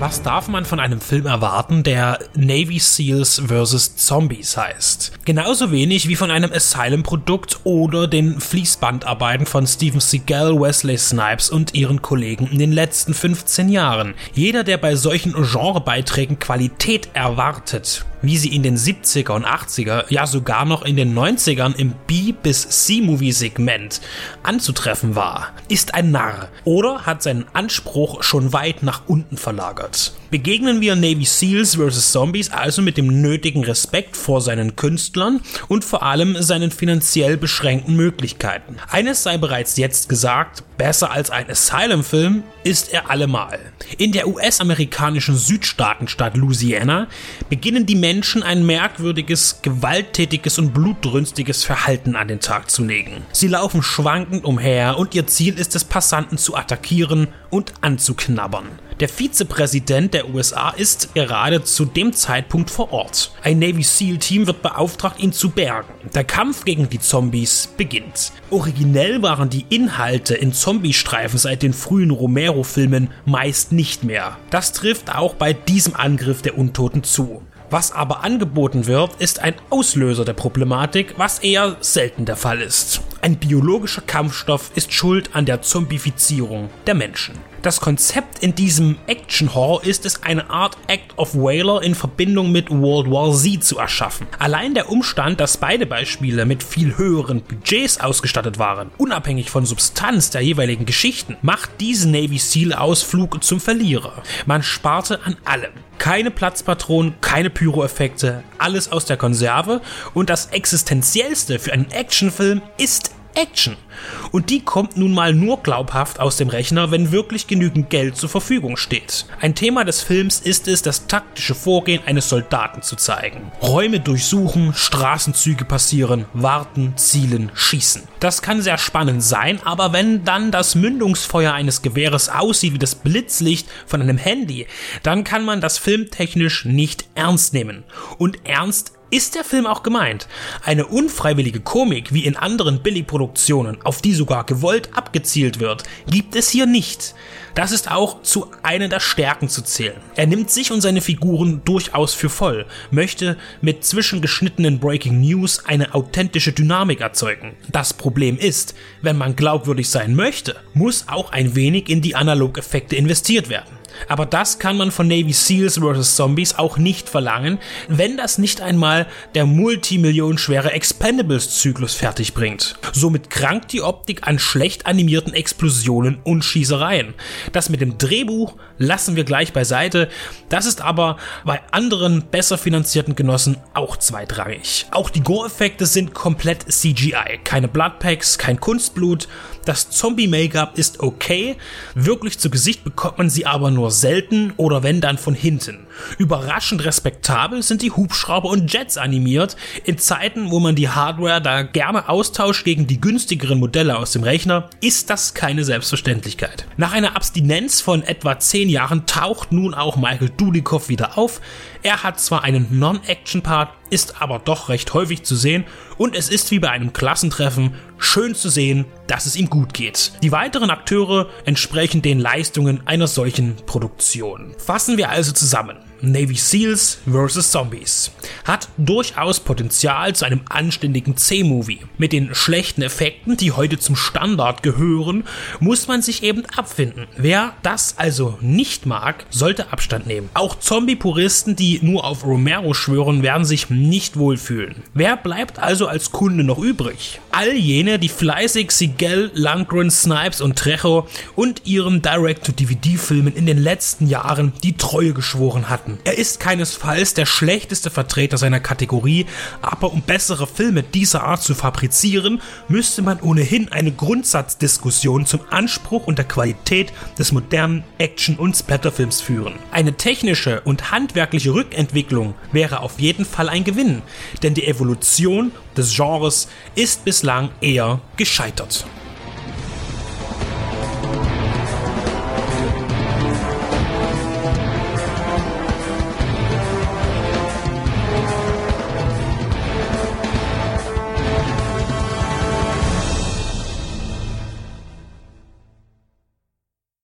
Was darf man von einem Film erwarten, der Navy Seals vs. Zombies heißt? Genauso wenig wie von einem Asylum-Produkt oder den Fließbandarbeiten von Steven Seagal, Wesley Snipes und ihren Kollegen in den letzten 15 Jahren. Jeder, der bei solchen Genrebeiträgen Qualität erwartet, wie sie in den 70er und 80er, ja sogar noch in den 90ern im B- bis C-Movie-Segment anzutreffen war, ist ein Narr oder hat seinen Anspruch schon weit nach unten verlagert. Begegnen wir Navy Seals vs. Zombies also mit dem nötigen Respekt vor seinen Künstlern und vor allem seinen finanziell beschränkten Möglichkeiten. Eines sei bereits jetzt gesagt, besser als ein Asylum-Film ist er allemal. In der US-amerikanischen Südstaatenstadt Louisiana beginnen die Menschen ein merkwürdiges, gewalttätiges und blutdrünstiges Verhalten an den Tag zu legen. Sie laufen schwankend umher und ihr Ziel ist es, Passanten zu attackieren und anzuknabbern. Der Vizepräsident der USA ist gerade zu dem Zeitpunkt vor Ort. Ein Navy SEAL-Team wird beauftragt, ihn zu bergen. Der Kampf gegen die Zombies beginnt. Originell waren die Inhalte in Zombie-Streifen seit den frühen Romero-Filmen meist nicht mehr. Das trifft auch bei diesem Angriff der Untoten zu. Was aber angeboten wird, ist ein Auslöser der Problematik, was eher selten der Fall ist. Ein biologischer Kampfstoff ist schuld an der Zombifizierung der Menschen. Das Konzept in diesem Action-Horror ist es, eine Art Act of Whaler in Verbindung mit World War Z zu erschaffen. Allein der Umstand, dass beide Beispiele mit viel höheren Budgets ausgestattet waren, unabhängig von Substanz der jeweiligen Geschichten, macht diesen Navy SEAL-Ausflug zum Verlierer. Man sparte an allem. Keine Platzpatronen, keine Pyroeffekte, alles aus der Konserve und das existenziellste für einen Actionfilm ist Action. Und die kommt nun mal nur glaubhaft aus dem Rechner, wenn wirklich genügend Geld zur Verfügung steht. Ein Thema des Films ist es, das taktische Vorgehen eines Soldaten zu zeigen. Räume durchsuchen, Straßenzüge passieren, warten, zielen, schießen. Das kann sehr spannend sein, aber wenn dann das Mündungsfeuer eines Gewehres aussieht wie das Blitzlicht von einem Handy, dann kann man das filmtechnisch nicht ernst nehmen. Und ernst ist der Film auch gemeint. Eine unfreiwillige Komik wie in anderen Billy-Produktionen, auf die sogar gewollt abgezielt wird, gibt es hier nicht. Das ist auch zu einer der Stärken zu zählen. Er nimmt sich und seine Figuren durchaus für voll, möchte mit zwischengeschnittenen Breaking News eine authentische Dynamik erzeugen. Das Problem ist, wenn man glaubwürdig sein möchte, muss auch ein wenig in die Analogeffekte investiert werden. Aber das kann man von Navy Seals vs. Zombies auch nicht verlangen, wenn das nicht einmal der multimillionenschwere Expendables-Zyklus fertig bringt. Somit krankt die Optik an schlecht animierten Explosionen und Schießereien. Das mit dem Drehbuch lassen wir gleich beiseite, das ist aber bei anderen besser finanzierten Genossen auch zweitrangig. Auch die Gore-Effekte sind komplett CGI, keine Bloodpacks, kein Kunstblut, das Zombie-Make-up ist okay, wirklich zu Gesicht bekommt man sie aber nur selten oder wenn dann von hinten. Überraschend respektabel sind die Hubschrauber und Jets animiert, in Zeiten, wo man die Hardware da gerne austauscht gegen die günstigeren Modelle aus dem Rechner, ist das keine Selbstverständlichkeit. Nach einer Abstinenz von etwa 10 Jahren taucht nun auch Michael Dudikoff wieder auf. Er hat zwar einen Non-Action-Part, ist aber doch recht häufig zu sehen und es ist wie bei einem Klassentreffen schön zu sehen, dass es ihm gut geht. Die weiteren Akteure entsprechen den Leistungen einer solchen Produktion. Fassen wir also zusammen. Navy Seals vs. Zombies hat durchaus Potenzial zu einem anständigen C-Movie. Mit den schlechten Effekten, die heute zum Standard gehören, muss man sich eben abfinden. Wer das also nicht mag, sollte Abstand nehmen. Auch Zombie-Puristen, die nur auf Romero schwören, werden sich nicht wohlfühlen. Wer bleibt also als Kunde noch übrig? All jene, die fleißig Seagal, Lundgren, Snipes und Trejo und ihren Direct-to-DVD-Filmen in den letzten Jahren die Treue geschworen hatten. Er ist keinesfalls der schlechteste Vertreter seiner Kategorie, aber um bessere Filme dieser Art zu fabrizieren, müsste man ohnehin eine Grundsatzdiskussion zum Anspruch und der Qualität des modernen Action- und Splatterfilms führen. Eine technische und handwerkliche Rückentwicklung wäre auf jeden Fall ein Gewinn, denn die Evolution des Genres ist bislang eher gescheitert.